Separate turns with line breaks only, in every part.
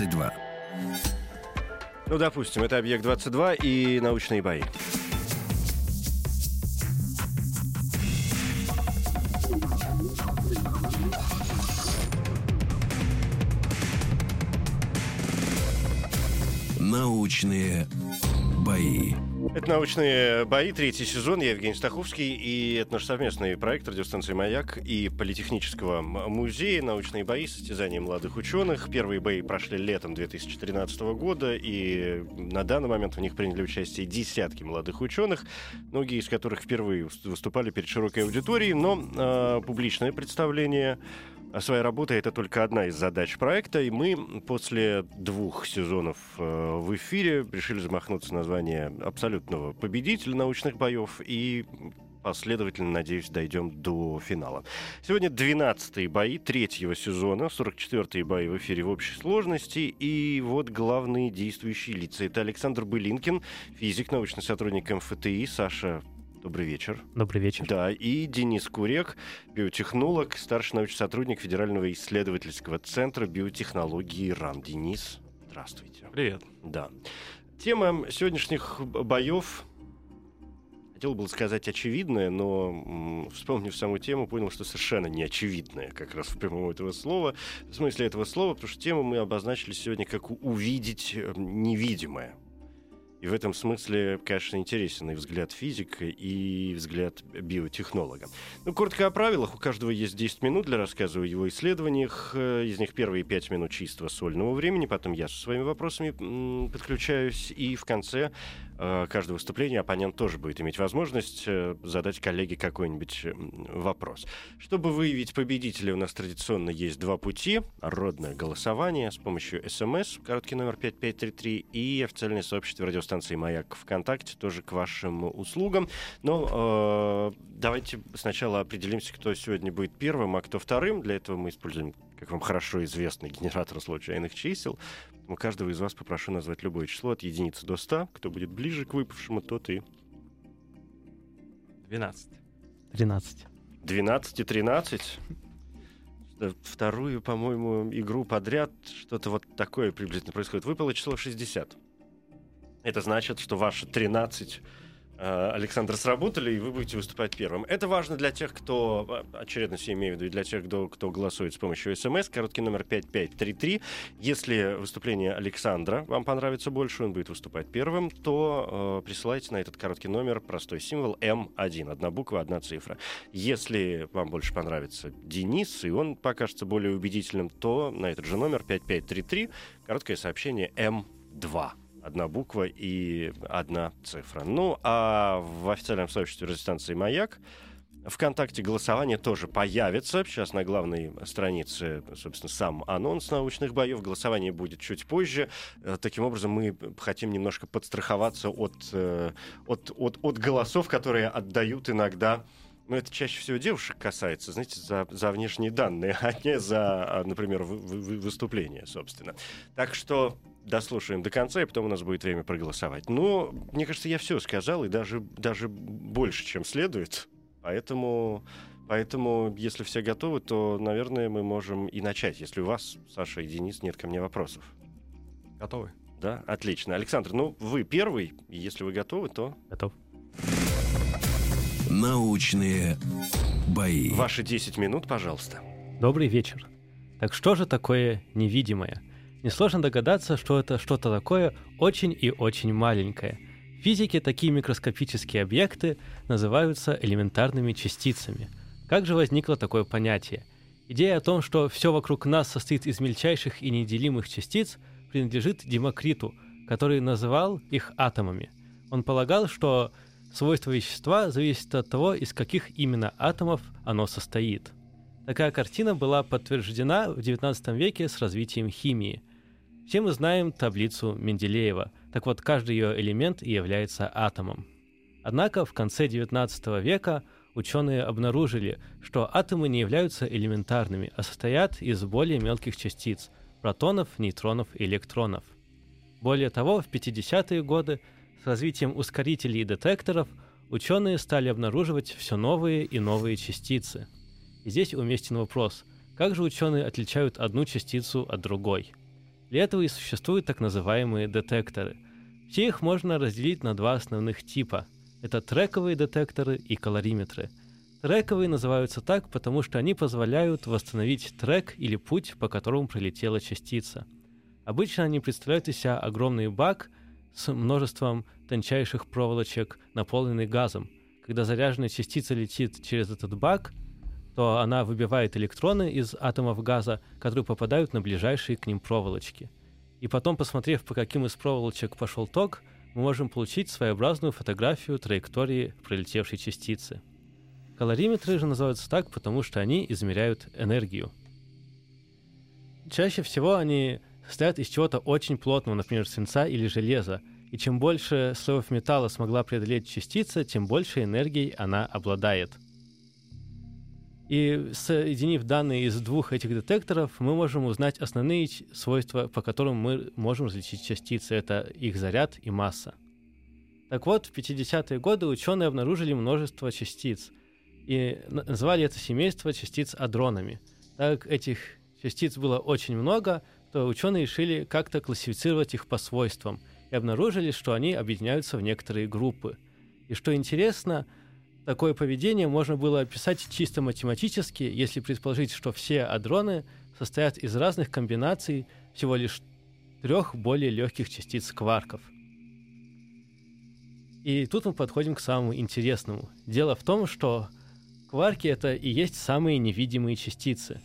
22.
Ну, допустим, это «Объект-22» и научные бои.
Научные.
Это «Научные бои», третий сезон. Я Евгений Стаховский, и это наш совместный проект радиостанции «Маяк» и Политехнического музея «Научные бои. Состязания молодых ученых». Первые бои прошли летом 2013 года, и на данный момент в них приняли участие десятки молодых ученых, многие из которых впервые выс- выступали перед широкой аудиторией, но э, публичное представление своей работы это только одна из задач проекта, и мы после двух сезонов э, в эфире решили замахнуться на звание абсолютного победителя научных боев и последовательно, надеюсь, дойдем до финала. Сегодня 12-е бои третьего сезона, 44-е бои в эфире в общей сложности, и вот главные действующие лица. Это Александр Былинкин, физик, научный сотрудник МФТИ, Саша Добрый вечер.
Добрый вечер.
Да, и Денис Курек, биотехнолог, старший научный сотрудник Федерального исследовательского центра биотехнологии РАН. Денис, здравствуйте.
Привет.
Да. Тема сегодняшних боев, хотел бы сказать очевидная, но вспомнив саму тему, понял, что совершенно не очевидная, как раз в прямом этого слова, в смысле этого слова, потому что тему мы обозначили сегодня как увидеть э, невидимое. И в этом смысле, конечно, интересен и взгляд физика, и взгляд биотехнолога. Ну, коротко о правилах. У каждого есть 10 минут для рассказа о его исследованиях. Э, Из них первые 5 минут чистого сольного времени, потом я со своими вопросами подключаюсь, и в конце э, каждого выступления оппонент тоже будет иметь возможность э, задать коллеге какой-нибудь вопрос. Чтобы выявить победителя, у нас традиционно есть два пути. Родное голосование с помощью СМС, короткий номер 5533, и официальное сообщество радиостанции «Маяк» ВКонтакте тоже к вашим услугам. Но э, давайте сначала определимся, кто сегодня будет первым, а кто вторым. Для этого мы используем, как вам хорошо известный, генератор случайных чисел. У каждого из вас попрошу назвать любое число от единицы до 100. Кто будет ближе к выпавшему, тот и
12. 13.
12 и 13. Что Вторую, по-моему, игру подряд что-то вот такое приблизительно происходит. Выпало число 60. Это значит, что ваши 13 э, Александр сработали, и вы будете выступать первым. Это важно для тех, кто, э, очередно все имею в виду, и для тех, кто, кто голосует с помощью СМС, короткий номер 5533. Если выступление Александра вам понравится больше, он будет выступать первым, то э, присылайте на этот короткий номер простой символ М1, одна буква, одна цифра. Если вам больше понравится Денис, и он покажется более убедительным, то на этот же номер 5533 короткое сообщение М2 одна буква и одна цифра. Ну, а в официальном сообществе радиостанции «Маяк» ВКонтакте голосование тоже появится. Сейчас на главной странице, собственно, сам анонс научных боев. Голосование будет чуть позже. Э, Таким образом, мы хотим немножко подстраховаться от, э, от, от, от голосов, которые отдают иногда ну, это чаще всего девушек касается, знаете, за, за внешние данные, а не за, а, например, вы- вы- выступление, собственно. Так что дослушаем до конца, и потом у нас будет время проголосовать. Но, мне кажется, я все сказал, и даже, даже больше, чем следует. Поэтому, поэтому, если все готовы, то, наверное, мы можем и начать. Если у вас, Саша и Денис, нет ко мне вопросов.
Готовы?
Да, отлично. Александр, ну, вы первый, и если вы готовы, то
Готов.
Научные бои.
ваши 10 минут, пожалуйста.
Добрый вечер. Так что же такое невидимое? Несложно догадаться, что это что-то такое очень и очень маленькое. В физике такие микроскопические объекты называются элементарными частицами. Как же возникло такое понятие? Идея о том, что все вокруг нас состоит из мельчайших и неделимых частиц, принадлежит Демокриту, который называл их атомами. Он полагал, что свойства вещества зависят от того, из каких именно атомов оно состоит. Такая картина была подтверждена в XIX веке с развитием химии. Все мы знаем таблицу Менделеева, так вот каждый ее элемент и является атомом. Однако в конце XIX века ученые обнаружили, что атомы не являются элементарными, а состоят из более мелких частиц – протонов, нейтронов и электронов. Более того, в 50-е годы с развитием ускорителей и детекторов ученые стали обнаруживать все новые и новые частицы. И здесь уместен вопрос, как же ученые отличают одну частицу от другой? Для этого и существуют так называемые детекторы. Все их можно разделить на два основных типа – это трековые детекторы и калориметры. Трековые называются так, потому что они позволяют восстановить трек или путь, по которому пролетела частица. Обычно они представляют из себя огромный бак с множеством тончайших проволочек, наполненный газом. Когда заряженная частица летит через этот бак, то она выбивает электроны из атомов газа, которые попадают на ближайшие к ним проволочки. И потом, посмотрев, по каким из проволочек пошел ток, мы можем получить своеобразную фотографию траектории пролетевшей частицы. Калориметры же называются так, потому что они измеряют энергию. Чаще всего они состоят из чего-то очень плотного, например, свинца или железа, и чем больше слоев металла смогла преодолеть частица, тем больше энергией она обладает – и соединив данные из двух этих детекторов, мы можем узнать основные свойства, по которым мы можем различить частицы. Это их заряд и масса. Так вот, в 50-е годы ученые обнаружили множество частиц и назвали это семейство частиц адронами. Так этих частиц было очень много, то ученые решили как-то классифицировать их по свойствам и обнаружили, что они объединяются в некоторые группы. И что интересно – Такое поведение можно было описать чисто математически, если предположить, что все адроны состоят из разных комбинаций всего лишь трех более легких частиц кварков. И тут мы подходим к самому интересному. Дело в том, что кварки — это и есть самые невидимые частицы.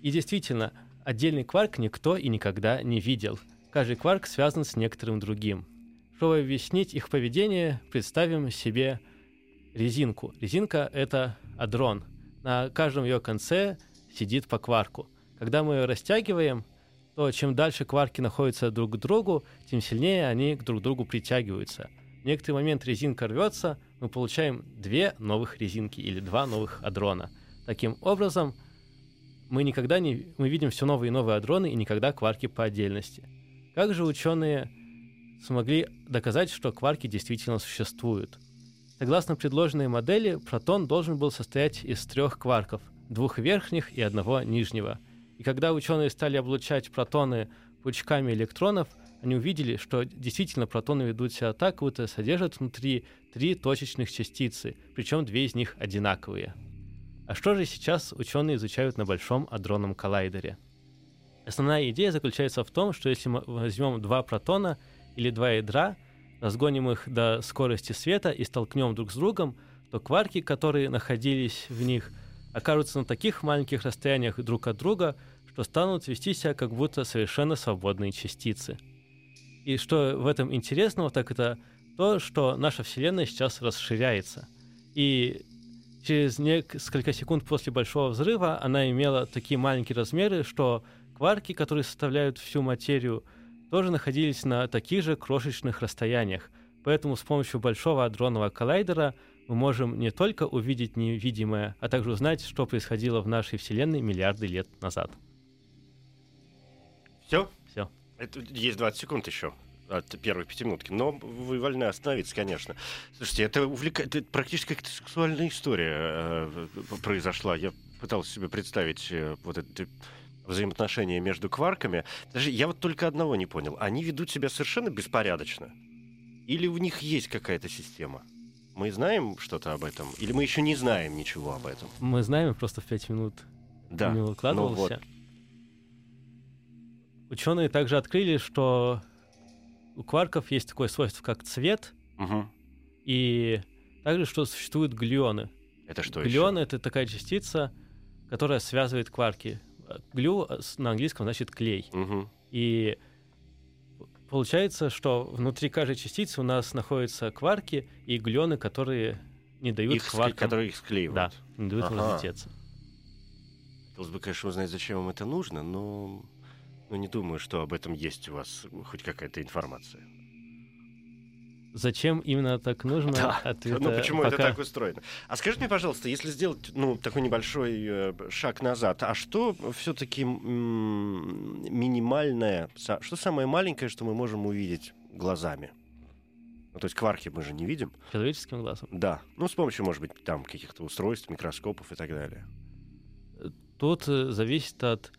И действительно, отдельный кварк никто и никогда не видел. Каждый кварк связан с некоторым другим. Чтобы объяснить их поведение, представим себе резинку. Резинка — это адрон. На каждом ее конце сидит по кварку. Когда мы ее растягиваем, то чем дальше кварки находятся друг к другу, тем сильнее они к друг другу притягиваются. В некоторый момент резинка рвется, мы получаем две новых резинки или два новых адрона. Таким образом, мы никогда не мы видим все новые и новые адроны и никогда кварки по отдельности. Как же ученые смогли доказать, что кварки действительно существуют? Согласно предложенной модели, протон должен был состоять из трех кварков, двух верхних и одного нижнего. И когда ученые стали облучать протоны пучками электронов, они увидели, что действительно протоны ведут себя так, будто содержат внутри три точечных частицы, причем две из них одинаковые. А что же сейчас ученые изучают на Большом адронном коллайдере? Основная идея заключается в том, что если мы возьмем два протона или два ядра – разгоним их до скорости света и столкнем друг с другом, то кварки, которые находились в них, окажутся на таких маленьких расстояниях друг от друга, что станут вести себя как будто совершенно свободные частицы. И что в этом интересного, так это то, что наша Вселенная сейчас расширяется. И через несколько секунд после Большого взрыва она имела такие маленькие размеры, что кварки, которые составляют всю материю, тоже находились на таких же крошечных расстояниях, поэтому с помощью большого адронного коллайдера мы можем не только увидеть невидимое, а также узнать, что происходило в нашей Вселенной миллиарды лет назад.
Все?
Все.
Это есть 20 секунд еще от первой пятиминутки, но вы вольны остановиться, конечно. Слушайте, это, увлека... это практически как сексуальная история э, произошла. Я пытался себе представить э, вот это взаимоотношения между кварками. Даже я вот только одного не понял. Они ведут себя совершенно беспорядочно? Или у них есть какая-то система? Мы знаем что-то об этом? Или мы еще не знаем ничего об этом?
Мы знаем, просто в пять минут
да.
не выкладывался. Ну вот. Ученые также открыли, что у кварков есть такое свойство, как цвет,
угу.
и также, что существуют глюоны.
Это что еще?
это такая частица, которая связывает кварки глю на английском значит клей.
Угу.
И получается, что внутри каждой частицы у нас находятся кварки и глюоны, которые не дают
их
кваркам...
Которые их склеивают.
Да, не дают
ага.
разлететься.
Хотелось бы, конечно, узнать, зачем вам это нужно, но, но не думаю, что об этом есть у вас хоть какая-то информация.
Зачем именно так нужно?
Да.
Ответа
Ну почему
пока-
это так устроено? А скажите мне, пожалуйста, если сделать ну, такой небольшой э, шаг назад, а что все-таки минимальное, са- что самое маленькое, что мы можем увидеть глазами? Ну, то есть кварки мы же не видим.
Человеческим глазом.
Да. Ну, с помощью, может быть, там каких-то устройств, микроскопов и так далее.
Тут э, зависит от...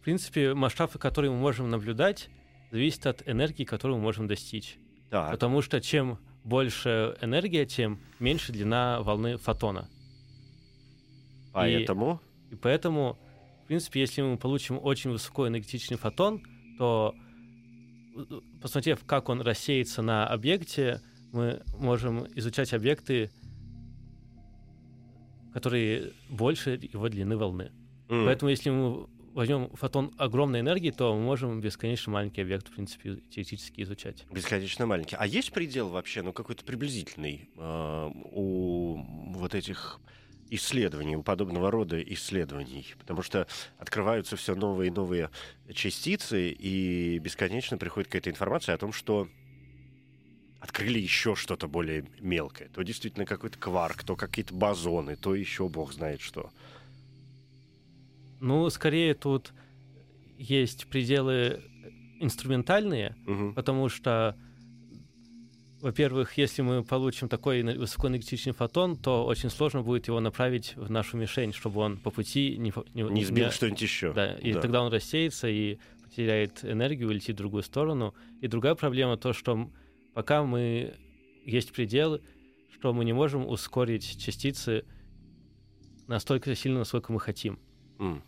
В принципе, масштаб, который мы можем наблюдать, зависит от энергии, которую мы можем достичь.
Так.
Потому что чем больше энергия, тем меньше длина волны фотона.
Поэтому...
И поэтому, в принципе, если мы получим очень высокоэнергетичный фотон, то, посмотрев, как он рассеется на объекте, мы можем изучать объекты, которые больше его длины волны.
м,
Поэтому, если мы возьмем фотон огромной энергии, то мы можем бесконечно маленький объект, в принципе, теоретически изучать.
Бесконечно маленький. А есть предел вообще, ну, какой-то приблизительный э, у вот этих исследований, у подобного рода исследований? Потому что открываются все новые и новые частицы, и бесконечно приходит какая-то информация о том, что открыли еще что-то более мелкое. То действительно какой-то кварк, то какие-то бозоны, то еще бог знает что.
Ну, скорее тут есть пределы инструментальные,
Мгм.
потому что, во-первых, если мы получим такой эне- высокоэнергетичный фотон, то очень сложно будет его направить в нашу мишень, чтобы он по пути не, фо-
Не сбил что-нибудь еще.
Да, и
Да.
тогда он рассеется и потеряет энергию, улетит в другую сторону. И другая проблема то, что пока мы есть предел, что мы не можем ускорить частицы настолько сильно, насколько мы хотим.
М.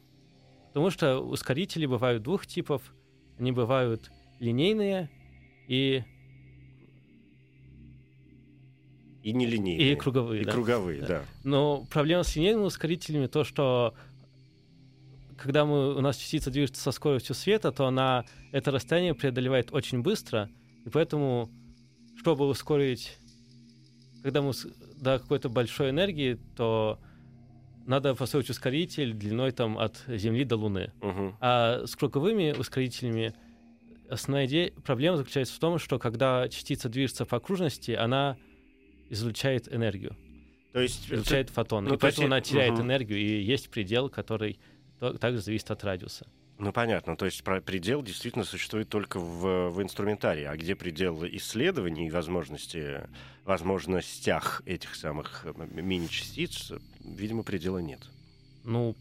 Потому что ускорители бывают двух типов. Они бывают линейные и,
И нелинейные.
и круговые.
И
да.
круговые,
Да.
да.
Но проблема с линейными ускорителями то, что когда мы, у нас частица движется со скоростью света, то она это расстояние преодолевает очень быстро, и поэтому, чтобы ускорить, когда мы до какой-то большой энергии, то надо построить ускоритель длиной там от Земли до Луны.
Мгм.
А с круговыми ускорителями основная идея, проблема заключается в том, что когда частица движется по окружности, она излучает энергию,
То есть...
излучает фотоны.
ну,
и
то есть
поэтому
я-
она теряет
мгм.
энергию, и есть предел, который то- также зависит от радиуса.
Ну, понятно. То есть про- предел действительно существует только в, в инструментарии. А где предел исследований и возможности, возможностях этих самых э, мини-частиц, видимо, предела нет.
Ну,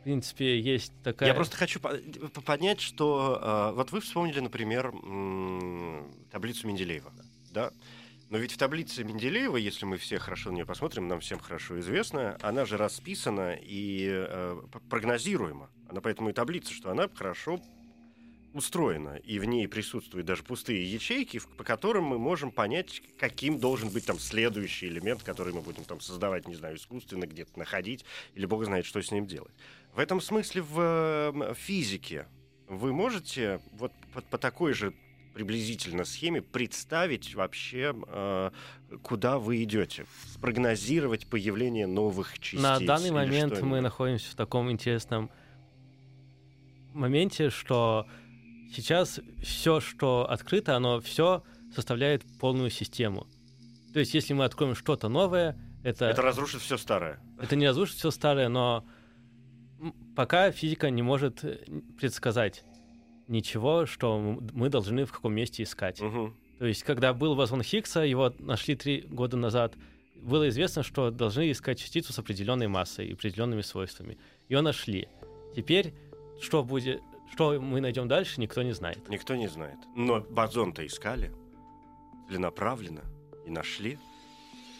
в принципе, есть такая...
Я просто хочу по- по- понять, что... э, вот вы вспомнили, например, таблицу Менделеева. Да? Но ведь в таблице Менделеева, если мы все хорошо на нее посмотрим, нам всем хорошо известна, она же расписана и э, прогнозируема. Она поэтому и таблица, что она хорошо устроена, и в ней присутствуют даже пустые ячейки, по которым мы можем понять, каким должен быть там следующий элемент, который мы будем там создавать, не знаю, искусственно где-то находить, или бог знает, что с ним делать. В этом смысле в э, физике вы можете вот по, по такой же приблизительно схеме представить вообще, э, куда вы идете, спрогнозировать появление новых частиц.
На данный момент мы находимся в таком интересном моменте, что сейчас все, что открыто, оно все составляет полную систему. То есть, если мы откроем что-то новое, это,
Это
это,
разрушит все старое.
не разрушит все старое, но пока физика не может предсказать ничего, что мы должны в каком месте искать.
Мгм.
То есть, когда был бозон Хиггса, его нашли три года назад, было известно, что должны искать частицу с определенной массой и определенными свойствами. Ее нашли. Теперь, что будет, что мы найдем дальше, никто не знает.
Никто не знает. Но бозон-то искали, целенаправленно и нашли.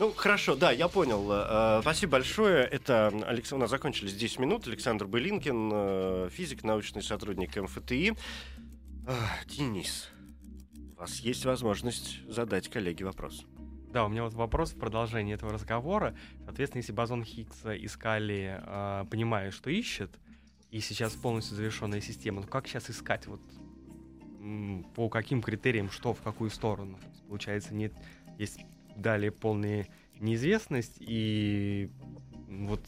Ну, хорошо, да, я понял. Э, Спасибо большое. Это Алекс... у нас закончились 10 минут. Александр Былинкин, э, физик, научный сотрудник МФТИ. Денис, у вас есть возможность задать коллеге вопрос.
Да, у меня вот вопрос в продолжении этого разговора. Соответственно, если бозон Хиггса искали, э, понимая, что ищет, и сейчас полностью завершенная система, то как сейчас искать? Вот по каким критериям, что в какую сторону? Получается, нет, есть далее полные неизвестность и вот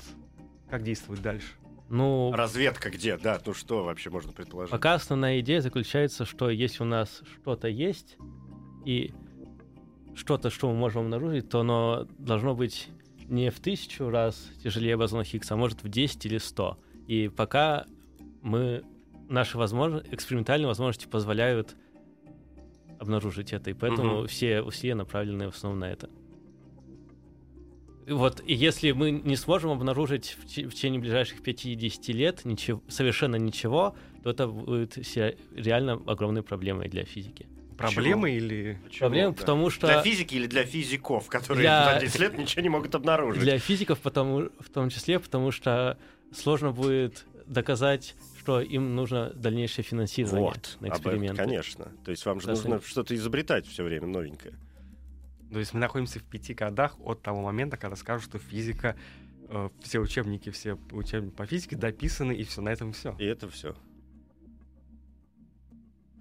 как действовать дальше.
Ну,
Разведка где, да? Ну что вообще можно предположить?
пока основная идея заключается, что если у нас что-то есть, и что-то, что мы можем обнаружить, то оно должно быть не в тысячу раз тяжелее бозона Хиггса, а может в 10 или 100. И пока мы, наши возможности, экспериментальные возможности позволяют обнаружить это, и поэтому
Мгм.
все усилия направлены в основном на это. И Вот, и если мы не сможем обнаружить в, в течение ближайших 5-10 лет ничего, совершенно ничего, то это будет реально огромной проблемой для физики.
Проблемы или...
Почему,
Проблема,
да?
потому что...
Для физики или для физиков, которые
Для-
за 10 лет ничего не могут обнаружить?
Для физиков потому, в том числе, потому что сложно будет доказать, что им нужно дальнейшее финансирование
Вот,
на эксперименты.
конечно. То есть вам же
Да,
нужно что-то изобретать все время новенькое.
То есть мы находимся в пяти годах от того момента, когда скажут, что физика, э, все учебники, все учебники по физике дописаны, и все, на этом все.
И это все.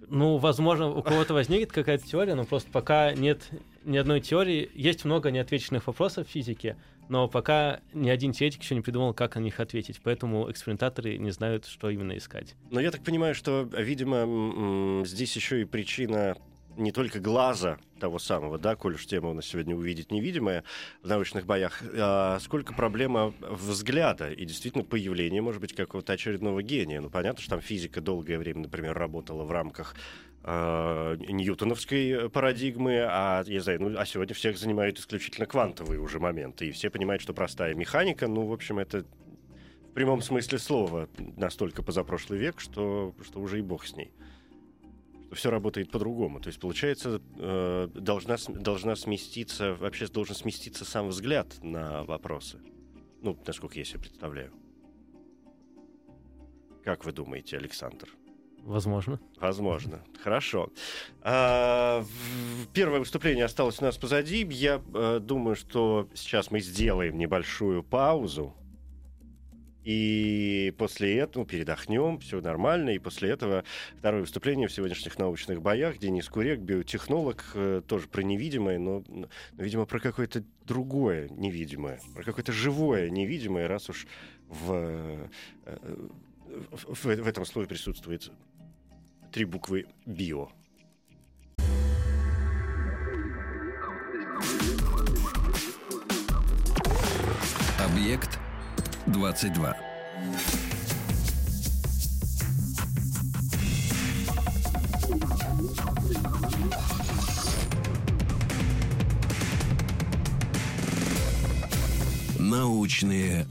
Ну, возможно, у кого-то возникнет какая-то теория, но просто пока нет ни одной теории. Есть много неотвеченных вопросов в физике, но пока ни один теоретик еще не придумал, как на них ответить. Поэтому экспериментаторы не знают, что именно искать.
Но я так понимаю, что, видимо, здесь еще и причина не только глаза того самого, да, коль уж тема у нас сегодня увидеть невидимое в научных боях, а сколько проблема взгляда и действительно появление, может быть, какого-то очередного гения. Ну, понятно, что там физика долгое время, например, работала в рамках э, ньютоновской парадигмы, а, я знаю, ну, а сегодня всех занимают исключительно квантовые уже моменты, и все понимают, что простая механика, ну, в общем, это в прямом смысле слова настолько позапрошлый век, что, что уже и бог с ней. Все работает по-другому. То есть, получается, э, должна, должна сместиться, вообще должен сместиться сам взгляд на вопросы. Ну, насколько я себе представляю. Как вы думаете, Александр?
Возможно.
Возможно. Хорошо. А, Первое выступление осталось у нас позади. Я э, думаю, что сейчас мы сделаем небольшую паузу. И после этого передохнем, все нормально. И после этого второе выступление в сегодняшних научных боях. Денис Курек, биотехнолог, э, тоже про невидимое, но, но, видимо, про какое-то другое невидимое, про какое-то живое невидимое, раз уж в, э, в- в этом слове присутствует три буквы био.
Объект 22. Научные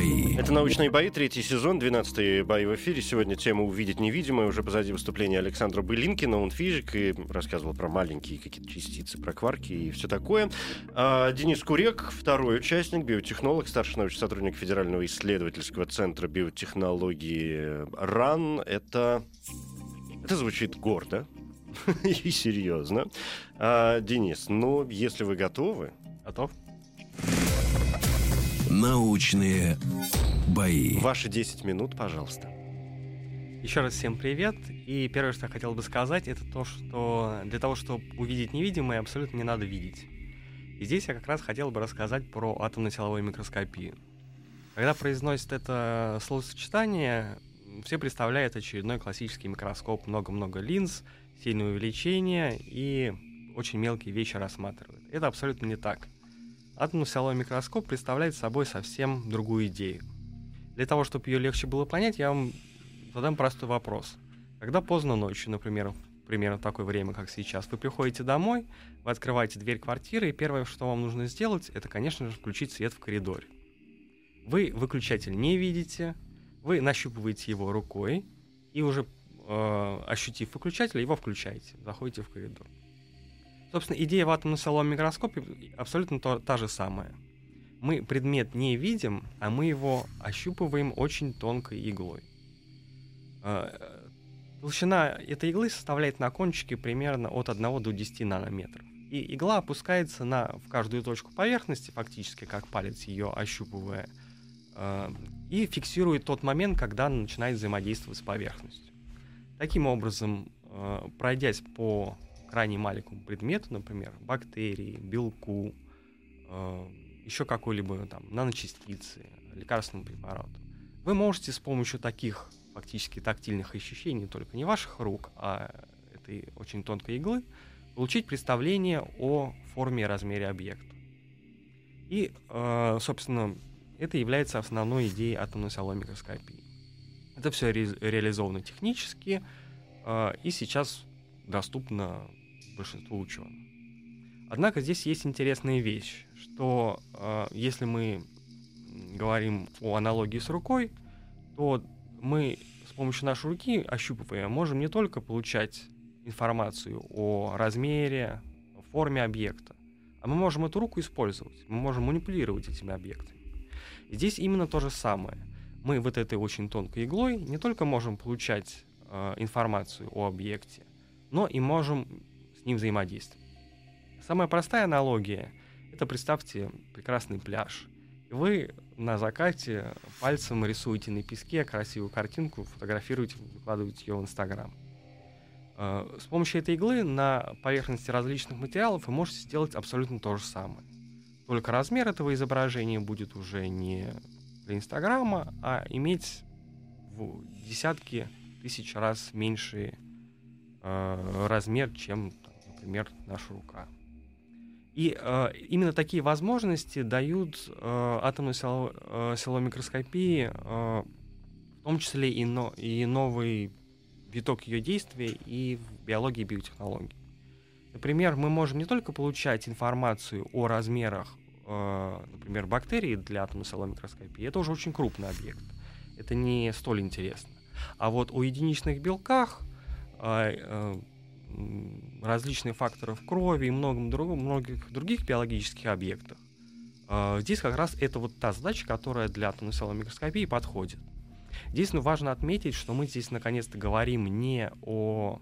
бои.
Это «Научные бои», третий сезон, 12 бои в эфире. Сегодня тема «Увидеть невидимое». Уже позади выступления Александра Былинкина. Он физик и рассказывал про маленькие какие-то частицы, про кварки и все такое. А, Денис Курек, второй участник, биотехнолог, старший научный сотрудник Федерального исследовательского центра биотехнологии РАН. Это, это звучит гордо и серьезно. А, Денис, ну, если вы готовы,
Готов?
Научные бои.
ваши 10 минут, пожалуйста.
Еще раз всем привет. И первое, что я хотел бы сказать, это то, что для того, чтобы увидеть невидимое, абсолютно не надо видеть. И здесь я как раз хотел бы рассказать про атомно-силовую микроскопию. Когда произносят это словосочетание, все представляют очередной классический микроскоп, много-много линз, сильное увеличение и очень мелкие вещи рассматривают. Это абсолютно не так. Атомно-силовой микроскоп представляет собой совсем другую идею. Для того, чтобы ее легче было понять, я вам задам простой вопрос. Когда поздно ночью, например, примерно в такое время, как сейчас, вы приходите домой, вы открываете дверь квартиры, и первое, что вам нужно сделать, это, конечно же, включить свет в коридоре. Вы выключатель не видите, вы нащупываете его рукой, и уже э, ощутив выключатель, его включаете, заходите в коридор. Собственно, идея в атомно-силовом микроскопе абсолютно то- та же самая. Мы предмет не видим, а мы его ощупываем очень тонкой иглой. Э, Толщина этой иглы составляет на кончике примерно от 1 до 10 нанометров. И игла опускается на, в каждую точку поверхности, фактически как палец ее ощупывая, э, и фиксирует тот момент, когда она начинает взаимодействовать с поверхностью. Таким образом, э, пройдясь по крайне маленькому предмету, например, бактерии, белку, э, еще какой-либо там наночастицы, лекарственному препарату, вы можете с помощью таких фактически тактильных ощущений, только не ваших рук, а этой очень тонкой иглы, получить представление о форме и размере объекта. И, э, собственно, это является основной идеей атомной солой микроскопии. Это все ре- реализовано технически э, и сейчас доступно большинству ученых. Однако здесь есть интересная вещь, что э, если мы говорим о аналогии с рукой, то мы с помощью нашей руки, ощупывая, можем не только получать информацию о размере, о форме объекта, а мы можем эту руку использовать, мы можем манипулировать этими объектами. И здесь именно то же самое. Мы вот этой очень тонкой иглой не только можем получать э, информацию о объекте, но и можем с ним взаимодействовать. Самая простая аналогия — это представьте прекрасный пляж. Вы на закате пальцем рисуете на песке красивую картинку, фотографируете, выкладываете ее в Инстаграм. Э, с помощью этой иглы на поверхности различных материалов вы можете сделать абсолютно то же самое. Только размер этого изображения будет уже не для Инстаграма, а иметь в десятки тысяч раз меньший э, размер, чем, например, наша рука. И э, именно такие возможности дают э, атомной силовой, э, микроскопии, э, в том числе и, но, и новый виток ее действия и в биологии и биотехнологии. Например, мы можем не только получать информацию о размерах, э, например, бактерий для атомной силовой микроскопии, это уже очень крупный объект, это не столь интересно. А вот о единичных белках, э, э, различных факторов крови и многом друг, многих других биологических объектах, э, здесь как раз это вот та задача, которая для атомной силовой микроскопии подходит. Здесь ну, важно отметить, что мы здесь наконец-то говорим не о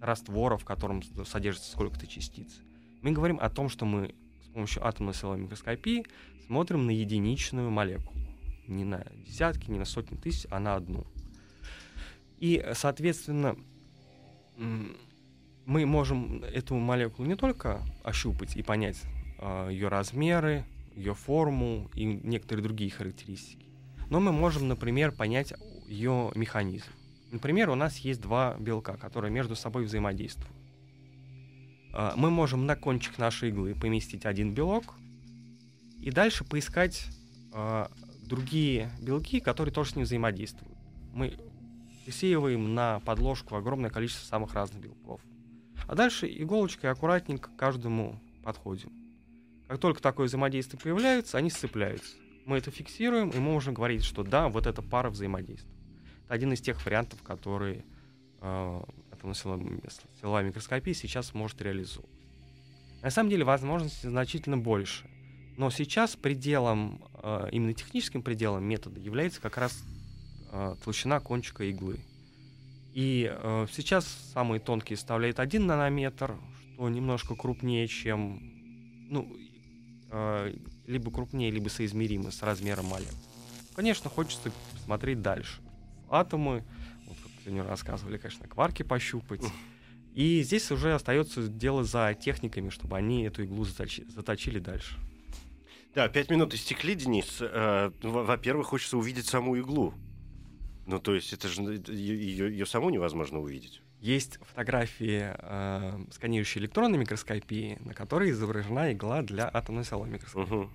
растворе, в котором содержится сколько-то частиц. Мы говорим о том, что мы с помощью атомной силовой микроскопии смотрим на единичную молекулу. Не на десятки, не на сотни тысяч, а на одну. И, соответственно, мы можем эту молекулу не только ощупать и понять э, ее размеры, ее форму и некоторые другие характеристики, но мы можем, например, понять ее механизм. Например, у нас есть два белка, которые между собой взаимодействуют. Э, мы можем на кончик нашей иглы поместить один белок и дальше поискать э, другие белки, которые тоже с ним взаимодействуют. Мы присеиваем на подложку огромное количество самых разных белков. А дальше иголочкой аккуратненько к каждому подходим. Как только такое взаимодействие появляется, они сцепляются. Мы это фиксируем, и мы можем говорить, что да, вот эта пара взаимодействует. Это один из тех вариантов, которые э, силовая микроскопия сейчас может реализовывать. На самом деле возможностей значительно больше. Но сейчас пределом, э, именно техническим пределом метода является как раз э, толщина кончика иглы. И э, сейчас самые тонкие составляют 1 нанометр, что немножко крупнее, чем, ну, э, либо крупнее, либо соизмеримо с размером молекул. Конечно, хочется смотреть дальше. Атомы, вот как сегодня рассказывали, конечно, кварки пощупать. И здесь уже остается дело за техниками, чтобы они эту иглу заточи, заточили дальше.
Да, пять минут истекли, Денис. Э, во-первых, хочется увидеть саму иглу. Ну, то есть это же ее, ее саму невозможно увидеть.
Есть фотографии э, сканирующей электронной микроскопии, на которой изображена игла для атомной силовой микроскопии. Угу.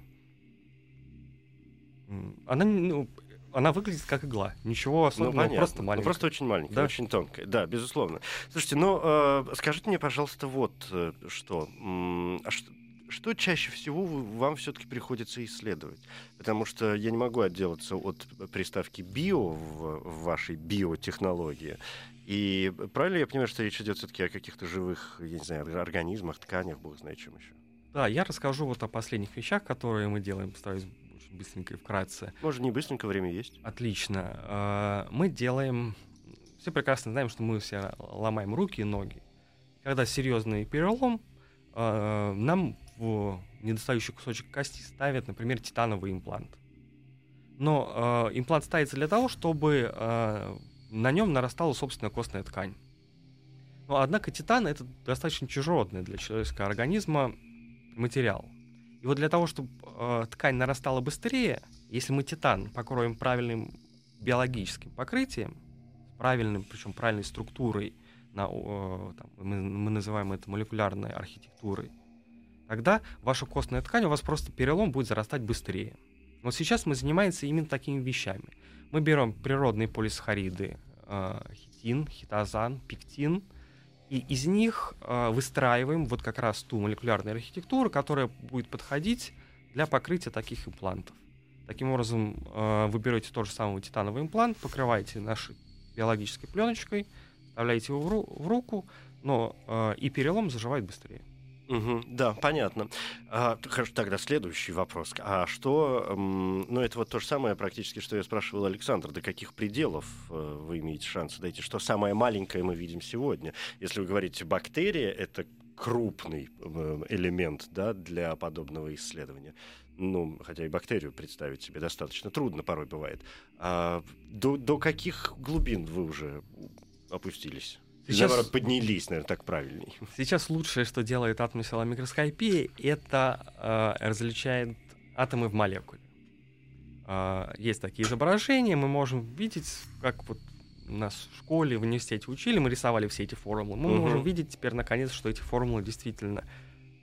Она, ну, она выглядит как игла. Ничего ну, особенного, ну, просто маленькая. Ну,
просто очень маленькая, да? очень тонкая. Да, безусловно. Слушайте, ну, э, скажите мне, пожалуйста, вот э, что. А что что чаще всего вам все-таки приходится исследовать? Потому что я не могу отделаться от приставки био в, в вашей биотехнологии. И правильно я понимаю, что речь идет все-таки о каких-то живых, я не знаю, организмах, тканях, бог знает чем еще?
Да, я расскажу вот о последних вещах, которые мы делаем, постараюсь очень быстренько и вкратце.
Может, не быстренько, время есть.
Отлично. А, мы делаем... Все прекрасно знаем, что мы все ломаем руки и ноги. Когда серьезный перелом, а, нам в недостающий кусочек кости ставят, например, титановый имплант. Но э, имплант ставится для того, чтобы э, на нем нарастала собственная костная ткань. Но, однако титан это достаточно чужеродный для человеческого организма материал. И И вот для того, чтобы э, ткань нарастала быстрее, если мы титан покроем правильным биологическим покрытием, правильным, причем правильной структурой, на, э, там, мы, мы называем это молекулярной архитектурой, тогда ваша костная ткань, у вас просто перелом будет зарастать быстрее. Вот сейчас мы занимаемся именно такими вещами. Мы берем природные полисахариды, э, хитин, хитозан, пектин, и из них э, выстраиваем вот как раз ту молекулярную архитектуру, которая будет подходить для покрытия таких имплантов. Таким образом, э, вы берете тот же самый титановый имплант, покрываете нашей биологической пленочкой, вставляете его в, ру- в руку, но э, и перелом заживает быстрее.
Угу, да, понятно. А, тогда следующий вопрос. А что, ну это вот то же самое практически, что я спрашивал Александр, до каких пределов э, вы имеете шансы дойти? Что самое маленькое мы видим сегодня? Если вы говорите бактерия, это крупный э, элемент да, для подобного исследования. Ну, хотя и бактерию представить себе достаточно трудно порой бывает. А до, до каких глубин вы уже опустились? Сейчас... Наоборот, поднялись, наверное, так правильней.
Сейчас лучшее, что делает атомная микроскопия, это э, различает атомы в молекуле. Э, есть такие изображения, мы можем видеть, как вот нас в школе, в университете учили, мы рисовали все эти формулы. Мы угу. можем видеть теперь, наконец, что эти формулы действительно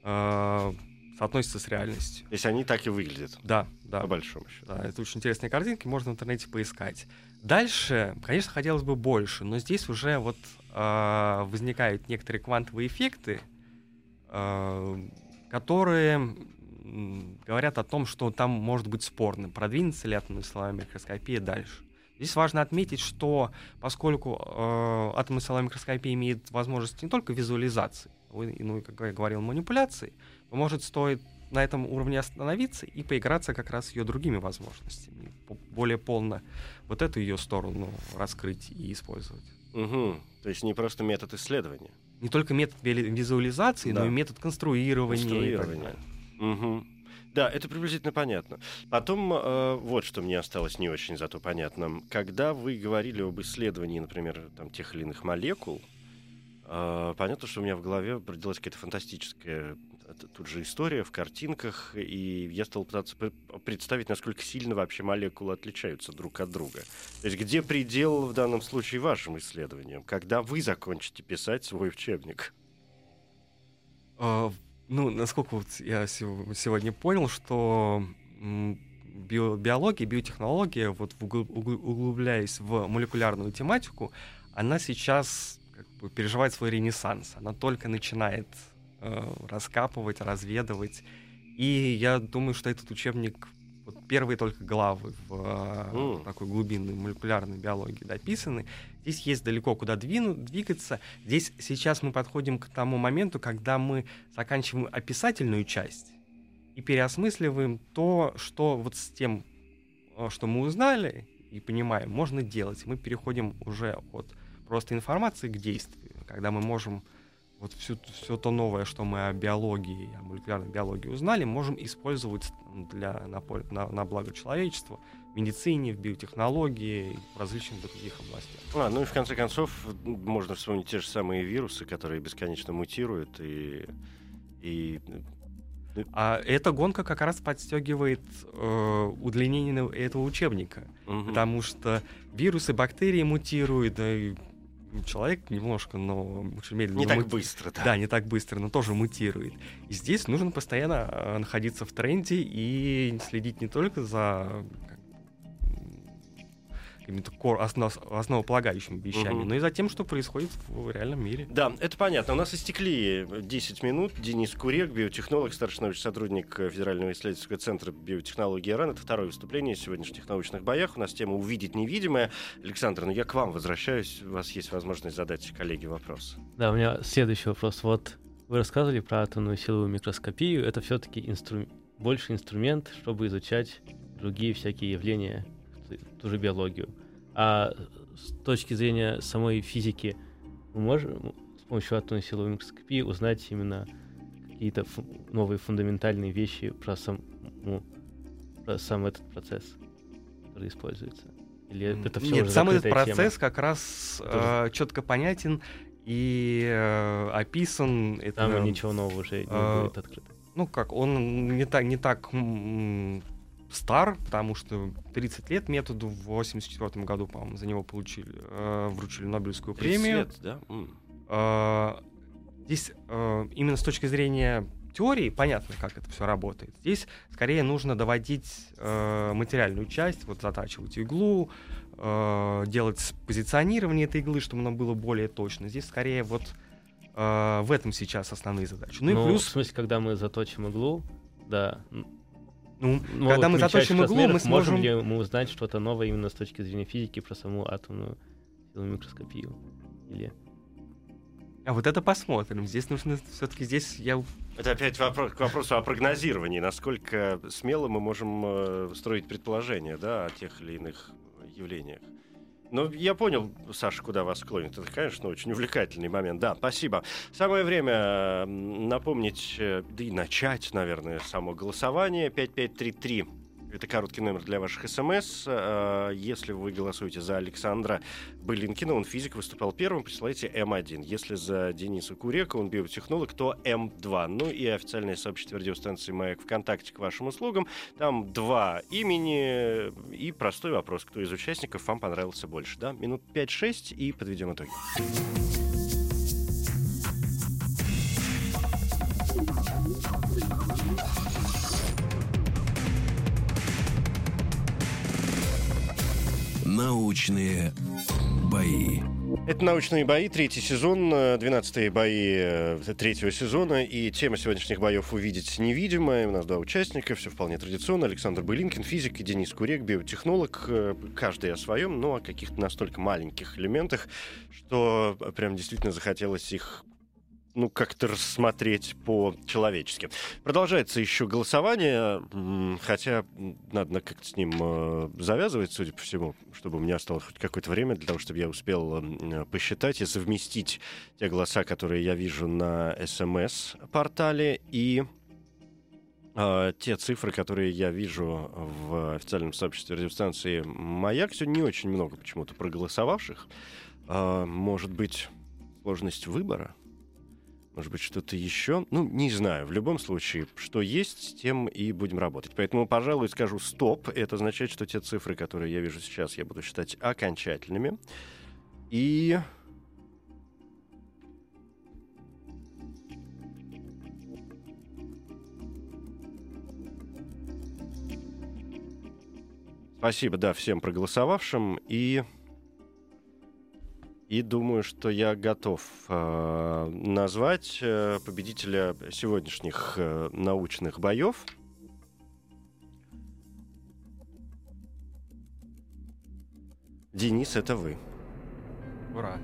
э, соотносятся с реальностью.
То есть они так и выглядят?
Да, да.
По большому счету.
Да, это очень интересные картинки, можно в интернете поискать. Дальше, конечно, хотелось бы больше, но здесь уже вот э, возникают некоторые квантовые эффекты, э, которые говорят о том, что там может быть спорно, продвинется ли атомная силовая микроскопия дальше. Здесь важно отметить, что поскольку э, атомная силовая микроскопия имеет возможность не только визуализации, ну и, как я говорил, манипуляции, то может стоит на этом уровне остановиться и поиграться как раз ее другими возможностями, более полно вот эту ее сторону раскрыть и использовать.
Угу. То есть не просто метод исследования.
Не только метод визуализации, да. но и метод конструирования.
Конструирования. Угу. Да, это приблизительно понятно. Потом э, вот что мне осталось не очень зато понятным. Когда вы говорили об исследовании, например, там, тех или иных молекул, э, понятно, что у меня в голове родилась какая-то фантастическая тут же история в картинках, и я стал пытаться представить, насколько сильно вообще молекулы отличаются друг от друга. То есть где предел в данном случае вашим исследованиям? Когда вы закончите писать свой учебник?
А, ну, насколько вот я сегодня понял, что био биология, биотехнология, вот углубляясь в молекулярную тематику, она сейчас как бы переживает свой ренессанс. Она только начинает раскапывать, разведывать. И я думаю, что этот учебник вот первые только главы в mm. такой глубинной молекулярной биологии дописаны. Здесь есть далеко куда двину, двигаться. Здесь сейчас мы подходим к тому моменту, когда мы заканчиваем описательную часть и переосмысливаем то, что вот с тем, э, что мы узнали и понимаем, можно делать. Мы переходим уже от просто информации к действию, когда мы можем вот всю, все то новое, что мы о биологии, о молекулярной биологии узнали, можем использовать для, на, на, на благо человечества в медицине, в биотехнологии, в различных других областях.
А, ну и в конце концов можно вспомнить те же самые вирусы, которые бесконечно мутируют и, и
ну, а эта гонка как раз подстегивает э, удлинение этого учебника, угу. потому что вирусы, бактерии мутируют, да, и человек немножко, но очень медленно.
Не так мут... быстро, да.
Да, не так быстро, но тоже мутирует. И здесь нужно постоянно э, находиться в тренде и следить не только за какими-то кор, основ, основополагающими вещами, угу. но и за тем, что происходит в реальном мире.
Да, это понятно. У нас истекли 10 минут. Денис Курек, биотехнолог, старший научный сотрудник Федерального исследовательского центра биотехнологии РАН. Это второе выступление в сегодняшних научных боях. У нас тема «Увидеть невидимое». Александр, ну я к вам возвращаюсь. У вас есть возможность задать коллеге вопрос.
Да, у меня следующий вопрос. Вот вы рассказывали про атомную силовую микроскопию. Это все-таки инстру... больше инструмент, чтобы изучать другие всякие явления ту же биологию. А с точки зрения самой физики, мы можем с помощью атомной силовой микроскопии узнать именно какие-то новые фундаментальные вещи про сам, ну, про сам этот процесс, который используется?
Или это все Нет, сам этот процесс тема? как раз э, четко понятен и э, описан.
Там это, ничего нового уже не э, будет открыто.
ну как, он не так, не так стар, потому что 30 лет методу в 84 году, по-моему, за него получили, э, вручили Нобелевскую
30
премию.
лет, да? М.
Э, здесь э, именно с точки зрения теории понятно, как это все работает. Здесь скорее нужно доводить э, материальную часть, вот затачивать иглу, э, делать позиционирование этой иглы, чтобы оно было более точно. Здесь скорее вот э, в этом сейчас основные задачи. Ну,
Ну,
и
в
плюс,
смысле, когда мы заточим иглу, да.
Ну,
новых
когда мы заточим иглу, мы
размеров, можем
сможем...
ли мы узнать что-то новое именно с точки зрения физики про саму атомную силу микроскопию? Или...
А вот это посмотрим. Здесь нужно все-таки здесь я
Это опять вопрос, к вопросу о прогнозировании. Насколько смело мы можем э, строить предположения да, о тех или иных явлениях. Ну, я понял, Саша, куда вас клонит. Это, конечно, очень увлекательный момент. Да, спасибо. Самое время напомнить, э, да и начать, наверное, само голосование. 5533. Это короткий номер для ваших смс. Э, Если вы голосуете за Александра Былинкина, он физик, выступал первым, присылайте М1. Если за Дениса Курека, он биотехнолог, то М2. Ну и официальное сообщество радиостанции «Маяк» ВКонтакте к вашим услугам. Там два имени и простой вопрос, кто из участников вам понравился больше. Да? Минут 5-6 и подведем итоги.
Научные бои.
Это «Научные бои», третий сезон, э, 12 бои э, третьего сезона. И тема сегодняшних боев «Увидеть невидимое». У нас два участника, все вполне традиционно. Александр Былинкин, физик, и Денис Курек, биотехнолог. Э, Каждый о своем, но о каких-то настолько маленьких элементах, что прям действительно захотелось их ну, как-то рассмотреть по-человечески. Продолжается еще голосование, хотя надо как-то с ним э, завязывать, судя по всему, чтобы у меня осталось хоть какое-то время для того, чтобы я успел посчитать и совместить те голоса, которые я вижу на СМС-портале, и э, те цифры, которые я вижу в официальном сообществе радиостанции «Маяк». Сегодня не очень много почему-то проголосовавших. Э, может быть, сложность выбора? Может быть, что-то еще? Ну, не знаю. В любом случае, что есть, с тем и будем работать. Поэтому, пожалуй, скажу стоп. Это означает, что те цифры, которые я вижу сейчас, я буду считать окончательными. И... Спасибо, да, всем проголосовавшим. И и думаю, что я готов э, назвать э, победителя сегодняшних э, научных боев. Денис, это вы.
Ура.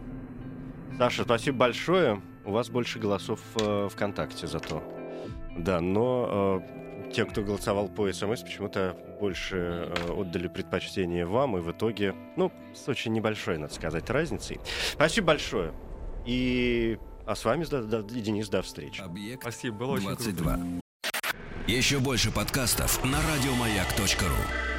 Саша, спасибо большое. У вас больше голосов э, ВКонтакте зато. Да, но э, те, кто голосовал по СМС, почему-то больше э, отдали предпочтение вам, и в итоге, ну, с очень небольшой, надо сказать, разницей. Спасибо большое. И а с вами, да, да, Денис, до встречи.
Объект
Спасибо, было очень круто.
22. Еще больше подкастов на радиомаяк.ру.